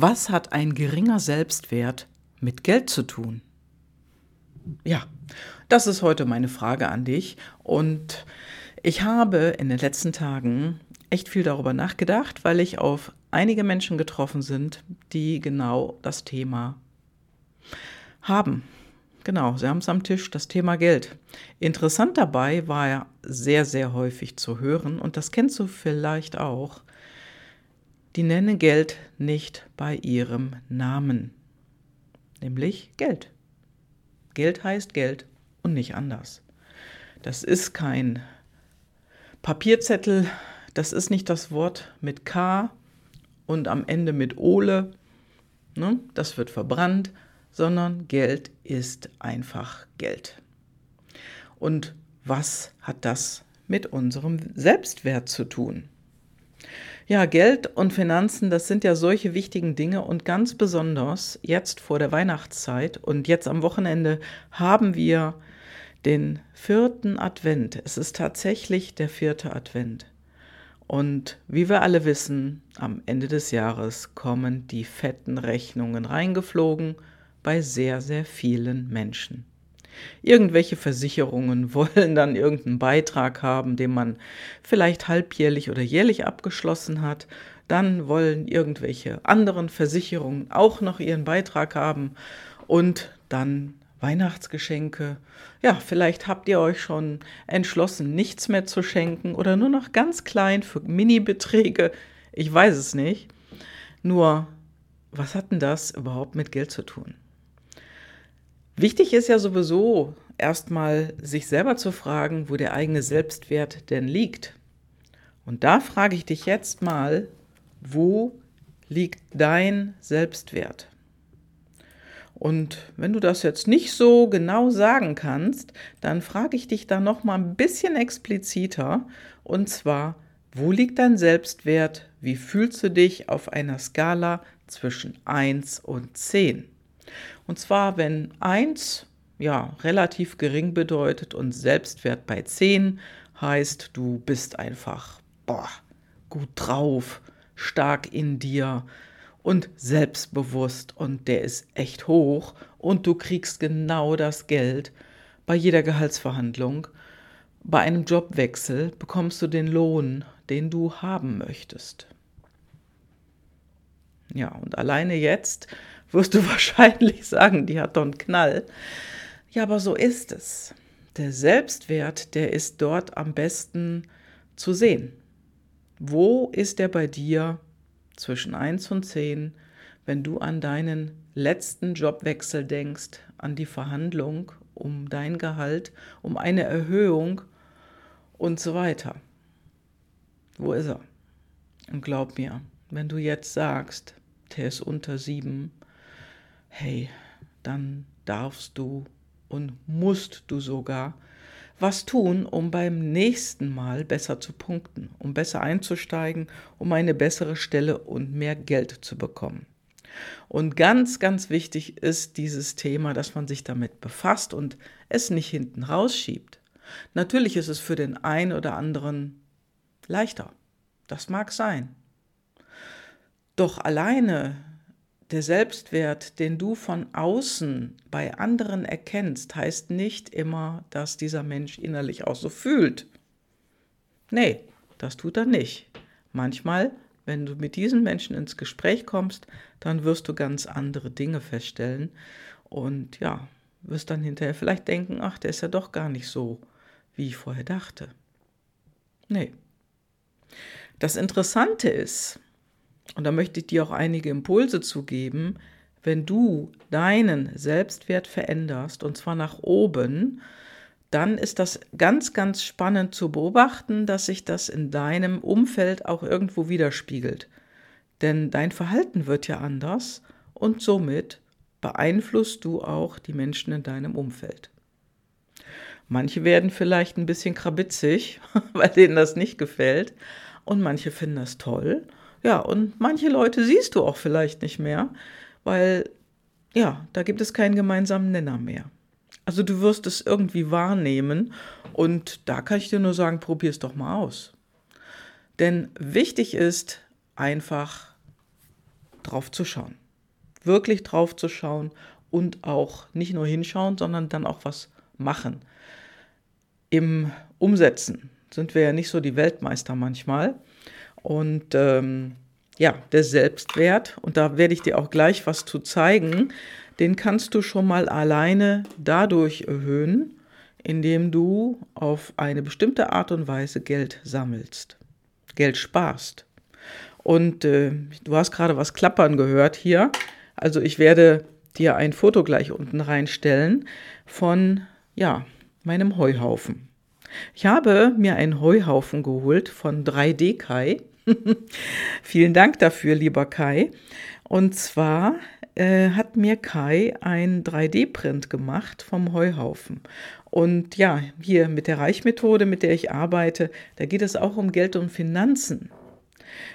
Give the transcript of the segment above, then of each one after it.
Was hat ein geringer Selbstwert mit Geld zu tun? Ja, das ist heute meine Frage an dich. Und ich habe in den letzten Tagen echt viel darüber nachgedacht, weil ich auf einige Menschen getroffen sind, die genau das Thema haben. Genau, sie haben es am Tisch, das Thema Geld. Interessant dabei war ja sehr, sehr häufig zu hören, und das kennst du vielleicht auch, die nennen Geld nicht bei ihrem Namen, nämlich Geld. Geld heißt Geld und nicht anders. Das ist kein Papierzettel, das ist nicht das Wort mit K und am Ende mit Ole, ne? das wird verbrannt, sondern Geld ist einfach Geld. Und was hat das mit unserem Selbstwert zu tun? Ja, Geld und Finanzen, das sind ja solche wichtigen Dinge und ganz besonders jetzt vor der Weihnachtszeit und jetzt am Wochenende haben wir den vierten Advent. Es ist tatsächlich der vierte Advent. Und wie wir alle wissen, am Ende des Jahres kommen die fetten Rechnungen reingeflogen bei sehr, sehr vielen Menschen. Irgendwelche Versicherungen wollen dann irgendeinen Beitrag haben, den man vielleicht halbjährlich oder jährlich abgeschlossen hat. Dann wollen irgendwelche anderen Versicherungen auch noch ihren Beitrag haben und dann Weihnachtsgeschenke. Ja, vielleicht habt ihr euch schon entschlossen, nichts mehr zu schenken oder nur noch ganz klein für Mini-Beträge. Ich weiß es nicht. Nur, was hat denn das überhaupt mit Geld zu tun? Wichtig ist ja sowieso erstmal sich selber zu fragen, wo der eigene Selbstwert denn liegt. Und da frage ich dich jetzt mal, wo liegt dein Selbstwert? Und wenn du das jetzt nicht so genau sagen kannst, dann frage ich dich da noch mal ein bisschen expliziter und zwar, wo liegt dein Selbstwert? Wie fühlst du dich auf einer Skala zwischen 1 und 10? Und zwar, wenn 1 ja, relativ gering bedeutet und Selbstwert bei 10 heißt, du bist einfach boah, gut drauf, stark in dir und selbstbewusst und der ist echt hoch und du kriegst genau das Geld bei jeder Gehaltsverhandlung. Bei einem Jobwechsel bekommst du den Lohn, den du haben möchtest. Ja, und alleine jetzt wirst du wahrscheinlich sagen, die hat doch einen Knall. Ja, aber so ist es. Der Selbstwert, der ist dort am besten zu sehen. Wo ist der bei dir zwischen 1 und 10, wenn du an deinen letzten Jobwechsel denkst, an die Verhandlung um dein Gehalt, um eine Erhöhung und so weiter? Wo ist er? Und glaub mir, wenn du jetzt sagst, der ist unter 7, hey, dann darfst du und musst du sogar was tun, um beim nächsten Mal besser zu punkten, um besser einzusteigen, um eine bessere Stelle und mehr Geld zu bekommen. Und ganz, ganz wichtig ist dieses Thema, dass man sich damit befasst und es nicht hinten rausschiebt. Natürlich ist es für den einen oder anderen leichter. Das mag sein. Doch alleine der Selbstwert, den du von außen bei anderen erkennst, heißt nicht immer, dass dieser Mensch innerlich auch so fühlt. Nee, das tut er nicht. Manchmal, wenn du mit diesen Menschen ins Gespräch kommst, dann wirst du ganz andere Dinge feststellen und ja, wirst dann hinterher vielleicht denken, ach, der ist ja doch gar nicht so, wie ich vorher dachte. Nee. Das Interessante ist, und da möchte ich dir auch einige Impulse zu geben, wenn du deinen Selbstwert veränderst, und zwar nach oben, dann ist das ganz, ganz spannend zu beobachten, dass sich das in deinem Umfeld auch irgendwo widerspiegelt. Denn dein Verhalten wird ja anders und somit beeinflusst du auch die Menschen in deinem Umfeld. Manche werden vielleicht ein bisschen krabitzig, weil denen das nicht gefällt, und manche finden das toll ja, und manche Leute siehst du auch vielleicht nicht mehr, weil ja, da gibt es keinen gemeinsamen Nenner mehr. Also du wirst es irgendwie wahrnehmen und da kann ich dir nur sagen, probier es doch mal aus. Denn wichtig ist einfach drauf zu schauen. Wirklich drauf zu schauen und auch nicht nur hinschauen, sondern dann auch was machen. Im Umsetzen sind wir ja nicht so die Weltmeister manchmal. Und ähm, ja, der Selbstwert, und da werde ich dir auch gleich was zu zeigen, den kannst du schon mal alleine dadurch erhöhen, indem du auf eine bestimmte Art und Weise Geld sammelst, Geld sparst. Und äh, du hast gerade was klappern gehört hier. Also ich werde dir ein Foto gleich unten reinstellen von, ja, meinem Heuhaufen. Ich habe mir einen Heuhaufen geholt von 3D Kai. Vielen Dank dafür, lieber Kai. Und zwar äh, hat mir Kai ein 3D-Print gemacht vom Heuhaufen. Und ja, hier mit der Reichmethode, mit der ich arbeite, da geht es auch um Geld und Finanzen.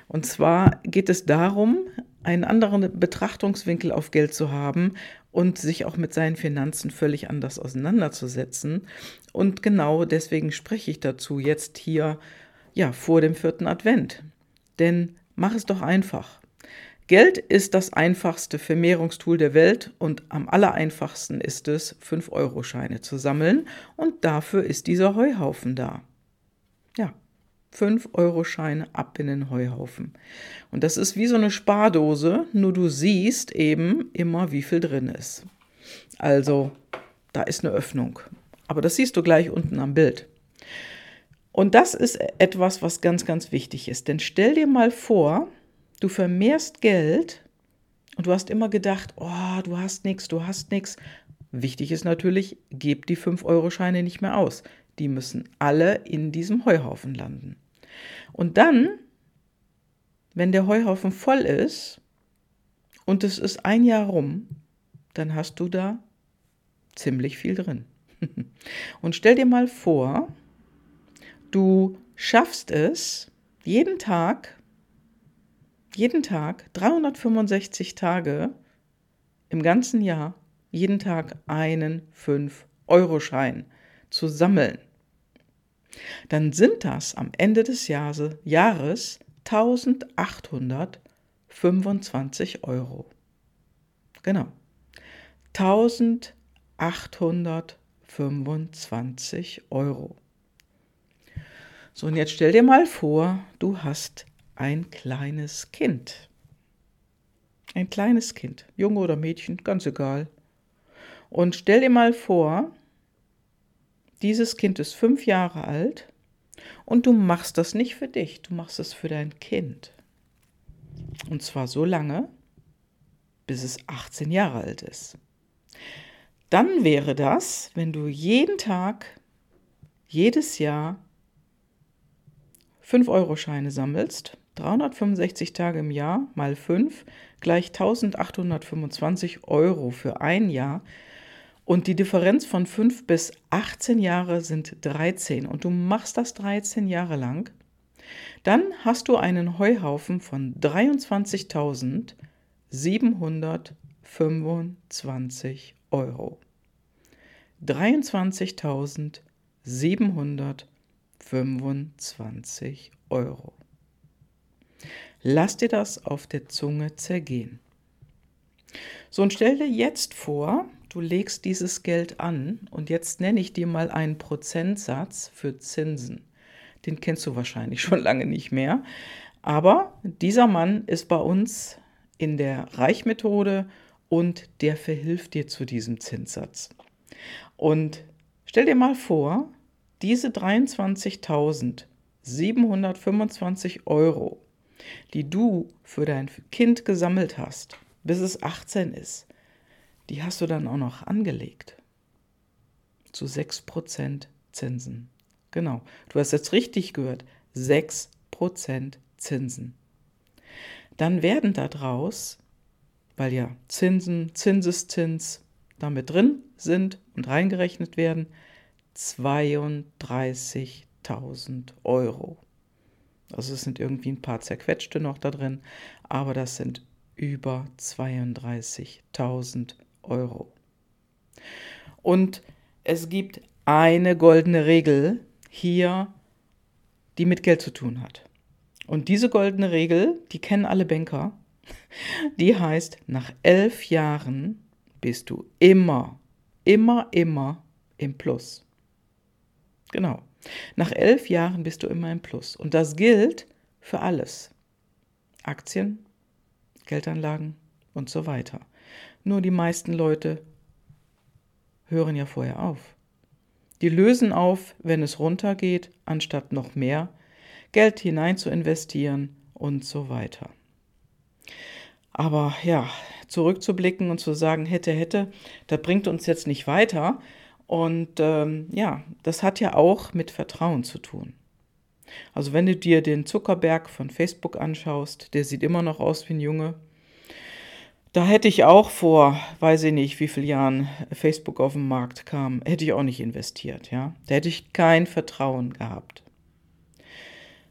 Und zwar geht es darum, einen anderen Betrachtungswinkel auf Geld zu haben und sich auch mit seinen Finanzen völlig anders auseinanderzusetzen. Und genau deswegen spreche ich dazu jetzt hier ja vor dem vierten Advent. Denn mach es doch einfach. Geld ist das einfachste Vermehrungstool der Welt und am allereinfachsten ist es, 5-Euro-Scheine zu sammeln und dafür ist dieser Heuhaufen da. Ja, 5-Euro-Scheine ab in den Heuhaufen. Und das ist wie so eine Spardose, nur du siehst eben immer, wie viel drin ist. Also, da ist eine Öffnung. Aber das siehst du gleich unten am Bild. Und das ist etwas, was ganz, ganz wichtig ist. Denn stell dir mal vor, du vermehrst Geld und du hast immer gedacht, oh, du hast nichts, du hast nichts. Wichtig ist natürlich, gib die 5-Euro-Scheine nicht mehr aus. Die müssen alle in diesem Heuhaufen landen. Und dann, wenn der Heuhaufen voll ist und es ist ein Jahr rum, dann hast du da ziemlich viel drin. Und stell dir mal vor, du schaffst es, jeden Tag, jeden Tag, 365 Tage im ganzen Jahr, jeden Tag einen 5-Euro-Schein zu sammeln. Dann sind das am Ende des Jahres, Jahres 1825 Euro. Genau. 1825 Euro. So, und jetzt stell dir mal vor, du hast ein kleines Kind. Ein kleines Kind, Junge oder Mädchen, ganz egal. Und stell dir mal vor, dieses Kind ist fünf Jahre alt und du machst das nicht für dich, du machst es für dein Kind. Und zwar so lange, bis es 18 Jahre alt ist. Dann wäre das, wenn du jeden Tag, jedes Jahr 5-Euro-Scheine sammelst, 365 Tage im Jahr mal 5 gleich 1825 Euro für ein Jahr. Und die Differenz von 5 bis 18 Jahre sind 13 und du machst das 13 Jahre lang, dann hast du einen Heuhaufen von 23.725 Euro. 23.725 25 Euro. Lass dir das auf der Zunge zergehen. So, und stell dir jetzt vor, du legst dieses Geld an und jetzt nenne ich dir mal einen Prozentsatz für Zinsen. Den kennst du wahrscheinlich schon lange nicht mehr. Aber dieser Mann ist bei uns in der Reichmethode und der verhilft dir zu diesem Zinssatz. Und stell dir mal vor, diese 23.725 Euro, die du für dein Kind gesammelt hast, bis es 18 ist, die hast du dann auch noch angelegt. Zu 6% Zinsen. Genau, du hast jetzt richtig gehört, 6% Zinsen. Dann werden daraus, weil ja Zinsen, Zinseszins damit drin sind und reingerechnet werden, 32.000 Euro. Also es sind irgendwie ein paar zerquetschte noch da drin, aber das sind über 32.000 Euro. Und es gibt eine goldene Regel hier, die mit Geld zu tun hat. Und diese goldene Regel, die kennen alle Banker, Die heißt, nach elf Jahren bist du immer, immer, immer im Plus. Genau. Nach elf Jahren bist du immer im Plus. Und das gilt für alles. Aktien, Geldanlagen und so weiter. Nur die meisten Leute hören ja vorher auf. Die lösen auf, wenn es runtergeht, anstatt noch mehr Geld hinein zu investieren und so weiter. Aber ja, zurückzublicken und zu sagen, hätte, hätte, das bringt uns jetzt nicht weiter. Und ähm, ja, das hat ja auch mit Vertrauen zu tun. Also wenn du dir den Zuckerberg von Facebook anschaust, der sieht immer noch aus wie ein Junge. Da hätte ich auch vor, weiß ich nicht, wie viele Jahren Facebook auf den Markt kam, hätte ich auch nicht investiert, ja. Da hätte ich kein Vertrauen gehabt.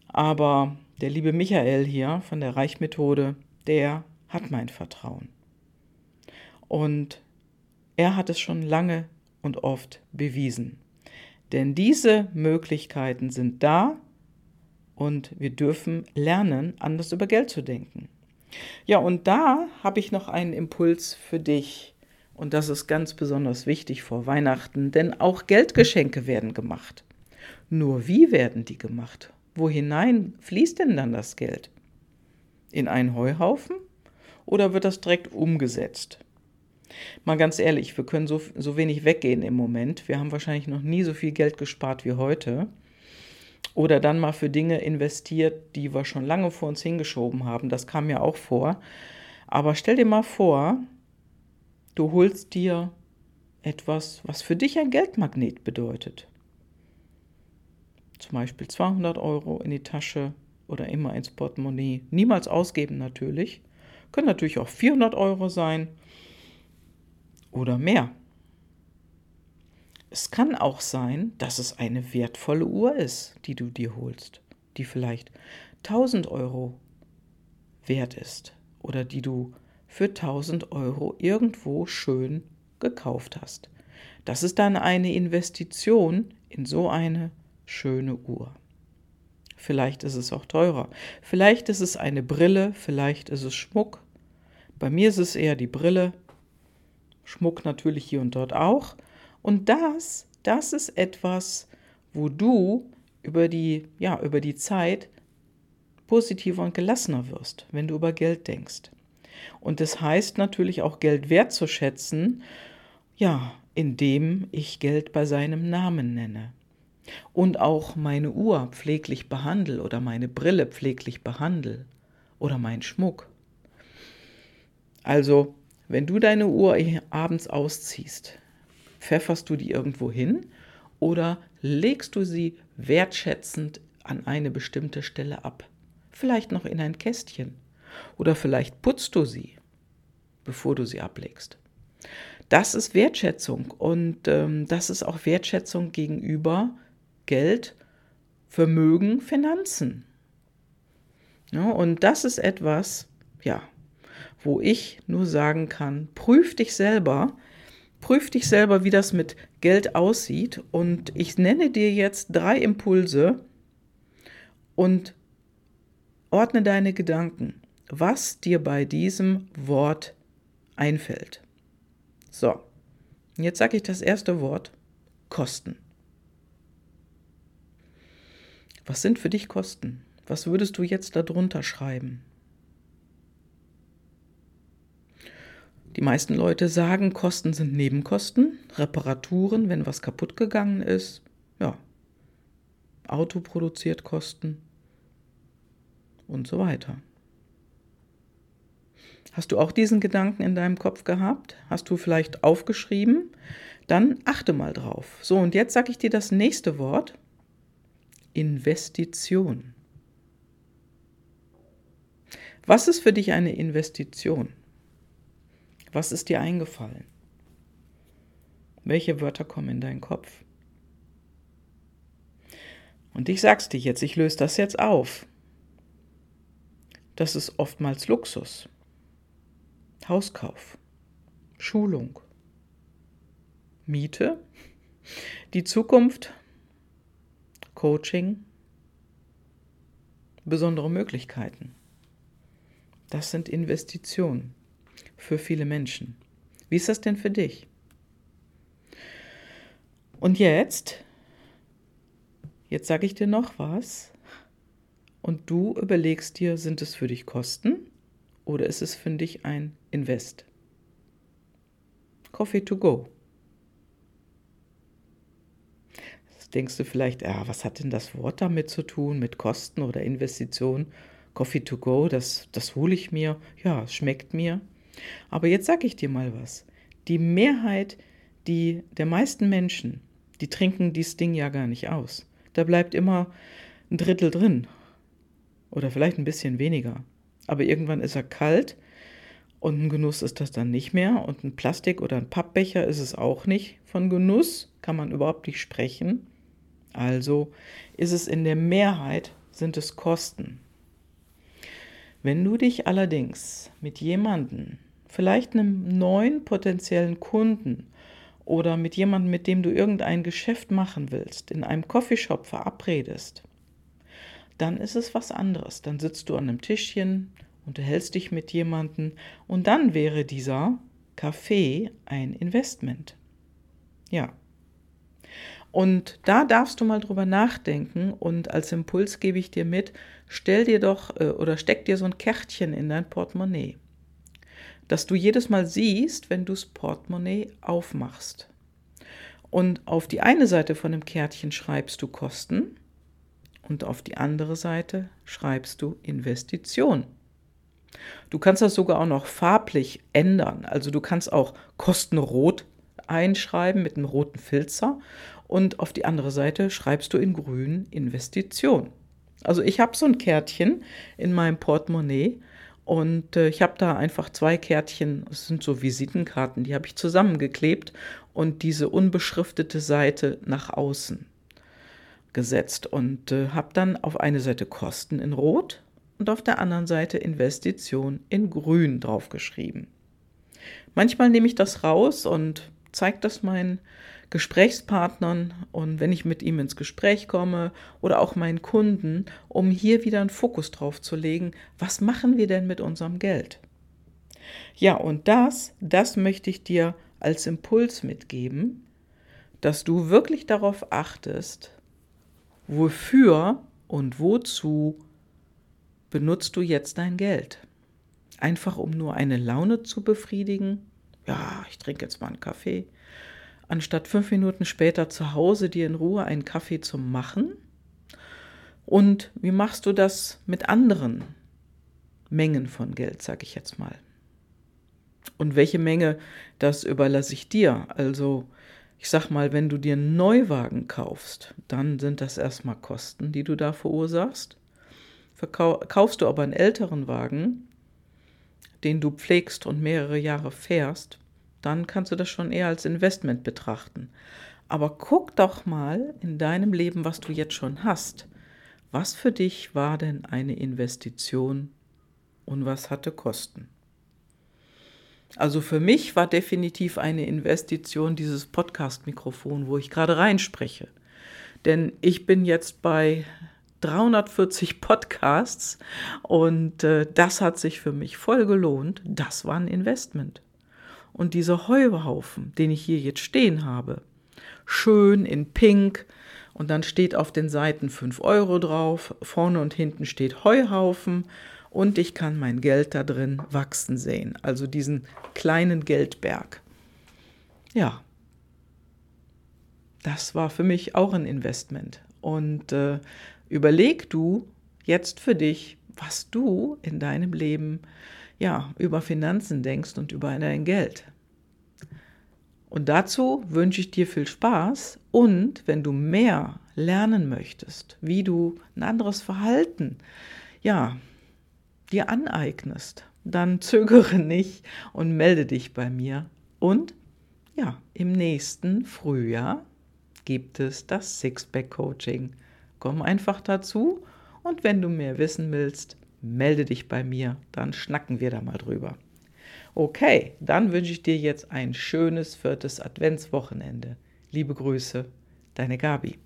Aber der liebe Michael hier von der Reichmethode, der hat mein Vertrauen. Und er hat es schon lange und oft bewiesen. Denn diese Möglichkeiten sind da und wir dürfen lernen, anders über Geld zu denken. Ja, und da habe ich noch einen Impuls für dich. Und das ist ganz besonders wichtig vor Weihnachten, denn auch Geldgeschenke werden gemacht. Nur wie werden die gemacht? Wo hinein fließt denn dann das Geld? In einen Heuhaufen oder wird das direkt umgesetzt? Mal ganz ehrlich, wir können so, so wenig weggehen im Moment. Wir haben wahrscheinlich noch nie so viel Geld gespart wie heute. Oder dann mal für Dinge investiert, die wir schon lange vor uns hingeschoben haben. Das kam ja auch vor. Aber stell dir mal vor, du holst dir etwas, was für dich ein Geldmagnet bedeutet. Zum Beispiel 200 Euro in die Tasche oder immer ins Portemonnaie. Niemals ausgeben natürlich. Können natürlich auch 400 Euro sein oder mehr. Es kann auch sein, dass es eine wertvolle Uhr ist, die du dir holst, die vielleicht 1000 Euro wert ist oder die du für 1000 Euro irgendwo schön gekauft hast. Das ist dann eine Investition in so eine schöne Uhr. Vielleicht ist es auch teurer. Vielleicht ist es eine Brille, vielleicht ist es Schmuck. Bei mir ist es eher die Brille, Schmuck natürlich hier und dort auch. Und das, das ist etwas, wo du über die, ja, über die Zeit positiver und gelassener wirst, wenn du über Geld denkst. Und das heißt natürlich auch Geld wertzuschätzen, ja, indem ich Geld bei seinem Namen nenne. Und auch meine Uhr pfleglich behandle oder meine Brille pfleglich behandle oder meinen Schmuck. Also wenn du deine Uhr abends ausziehst, pfefferst du die irgendwo hin oder legst du sie wertschätzend an eine bestimmte Stelle ab? Vielleicht noch in ein Kästchen. Oder vielleicht putzt du sie, bevor du sie ablegst. Das ist Wertschätzung und ähm, das ist auch Wertschätzung gegenüber Geld, Vermögen, Finanzen. Ja, und das ist etwas, ja, wo ich nur sagen kann, prüf dich selber, prüf dich selber, wie das mit Geld aussieht und ich nenne dir jetzt drei Impulse und ordne deine Gedanken, was dir bei diesem Wort einfällt. So, jetzt sage ich das erste Wort, Kosten. Was sind für dich Kosten? Was würdest du jetzt darunter schreiben? Die meisten Leute sagen, Kosten sind Nebenkosten, Reparaturen, wenn was kaputt gegangen ist. Ja, Auto produziert Kosten und so weiter. Hast du auch diesen Gedanken in deinem Kopf gehabt? Hast du vielleicht aufgeschrieben? Dann achte mal drauf. So, und jetzt sage ich dir das nächste Wort. Investition. Was ist für dich eine Investition? Was ist dir eingefallen? Welche Wörter kommen in deinen Kopf? Und ich sag's dir jetzt, ich löse das jetzt auf. Das ist oftmals Luxus, Hauskauf, Schulung, Miete, die Zukunft, Coaching, besondere Möglichkeiten. Das sind Investitionen für viele Menschen. Wie ist das denn für dich? Und jetzt, jetzt sage ich dir noch was und du überlegst dir, sind es für dich Kosten oder ist es für dich ein Invest? Coffee to go. Jetzt denkst du vielleicht, ja, was hat denn das Wort damit zu tun, mit Kosten oder Investitionen? Coffee to go, das, das hole ich mir. Ja, schmeckt mir. Aber jetzt sage ich dir mal was. Die Mehrheit die, der meisten Menschen, die trinken dieses Ding ja gar nicht aus. Da bleibt immer ein Drittel drin. Oder vielleicht ein bisschen weniger. Aber irgendwann ist er kalt und ein Genuss ist das dann nicht mehr. Und ein Plastik- oder ein Pappbecher ist es auch nicht. Von Genuss kann man überhaupt nicht sprechen. Also ist es in der Mehrheit, sind es Kosten. Wenn du dich allerdings mit jemandem, vielleicht einem neuen potenziellen Kunden oder mit jemandem, mit dem du irgendein Geschäft machen willst, in einem Coffeeshop verabredest, dann ist es was anderes. Dann sitzt du an einem Tischchen, unterhältst dich mit jemandem und dann wäre dieser Kaffee ein Investment. Ja. Und da darfst du mal drüber nachdenken und als Impuls gebe ich dir mit, stell dir doch äh, oder steck dir so ein Kärtchen in dein Portemonnaie, dass du jedes Mal siehst, wenn du das Portemonnaie aufmachst. Und auf die eine Seite von dem Kärtchen schreibst du Kosten und auf die andere Seite schreibst du Investition. Du kannst das sogar auch noch farblich ändern. Also du kannst auch Kostenrot einschreiben mit einem roten Filzer und auf die andere Seite schreibst du in grün Investition. Also ich habe so ein Kärtchen in meinem Portemonnaie und äh, ich habe da einfach zwei Kärtchen, es sind so Visitenkarten, die habe ich zusammengeklebt und diese unbeschriftete Seite nach außen gesetzt und äh, habe dann auf eine Seite Kosten in Rot und auf der anderen Seite Investition in Grün draufgeschrieben. Manchmal nehme ich das raus und zeige das meinen Gesprächspartnern und wenn ich mit ihm ins Gespräch komme oder auch meinen Kunden, um hier wieder einen Fokus drauf zu legen, was machen wir denn mit unserem Geld? Ja, und das, das möchte ich dir als Impuls mitgeben, dass du wirklich darauf achtest, wofür und wozu benutzt du jetzt dein Geld? Einfach um nur eine Laune zu befriedigen? Ja, ich trinke jetzt mal einen Kaffee anstatt fünf Minuten später zu Hause dir in Ruhe einen Kaffee zu machen? Und wie machst du das mit anderen Mengen von Geld, sage ich jetzt mal? Und welche Menge, das überlasse ich dir. Also, ich sag mal, wenn du dir einen Neuwagen kaufst, dann sind das erstmal Kosten, die du da verursachst. kaufst du aber einen älteren Wagen, den du pflegst und mehrere Jahre fährst, dann kannst du das schon eher als Investment betrachten. Aber guck doch mal in deinem Leben, was du jetzt schon hast. Was für dich war denn eine Investition und was hatte Kosten? Also für mich war definitiv eine Investition dieses Podcast-Mikrofon, wo ich gerade reinspreche. Denn ich bin jetzt bei 340 Podcasts und äh, das hat sich für mich voll gelohnt. Das war ein Investment. Und dieser Heuhaufen, den ich hier jetzt stehen habe, schön in Pink und dann steht auf den Seiten 5 Euro drauf, vorne und hinten steht Heuhaufen und ich kann mein Geld da drin wachsen sehen, also diesen kleinen Geldberg. Ja, das war für mich auch ein Investment. Und äh, überleg du jetzt für dich, was du in deinem Leben ja, über Finanzen denkst und über dein Geld. Und dazu wünsche ich dir viel Spaß und wenn du mehr lernen möchtest, wie du ein anderes Verhalten, ja, dir aneignest, dann zögere nicht und melde dich bei mir. Und ja, im nächsten Frühjahr gibt es das Sixpack Coaching. Komm einfach dazu und wenn du mehr wissen willst, melde dich bei mir, dann schnacken wir da mal drüber. Okay, dann wünsche ich dir jetzt ein schönes viertes Adventswochenende. Liebe Grüße, deine Gabi.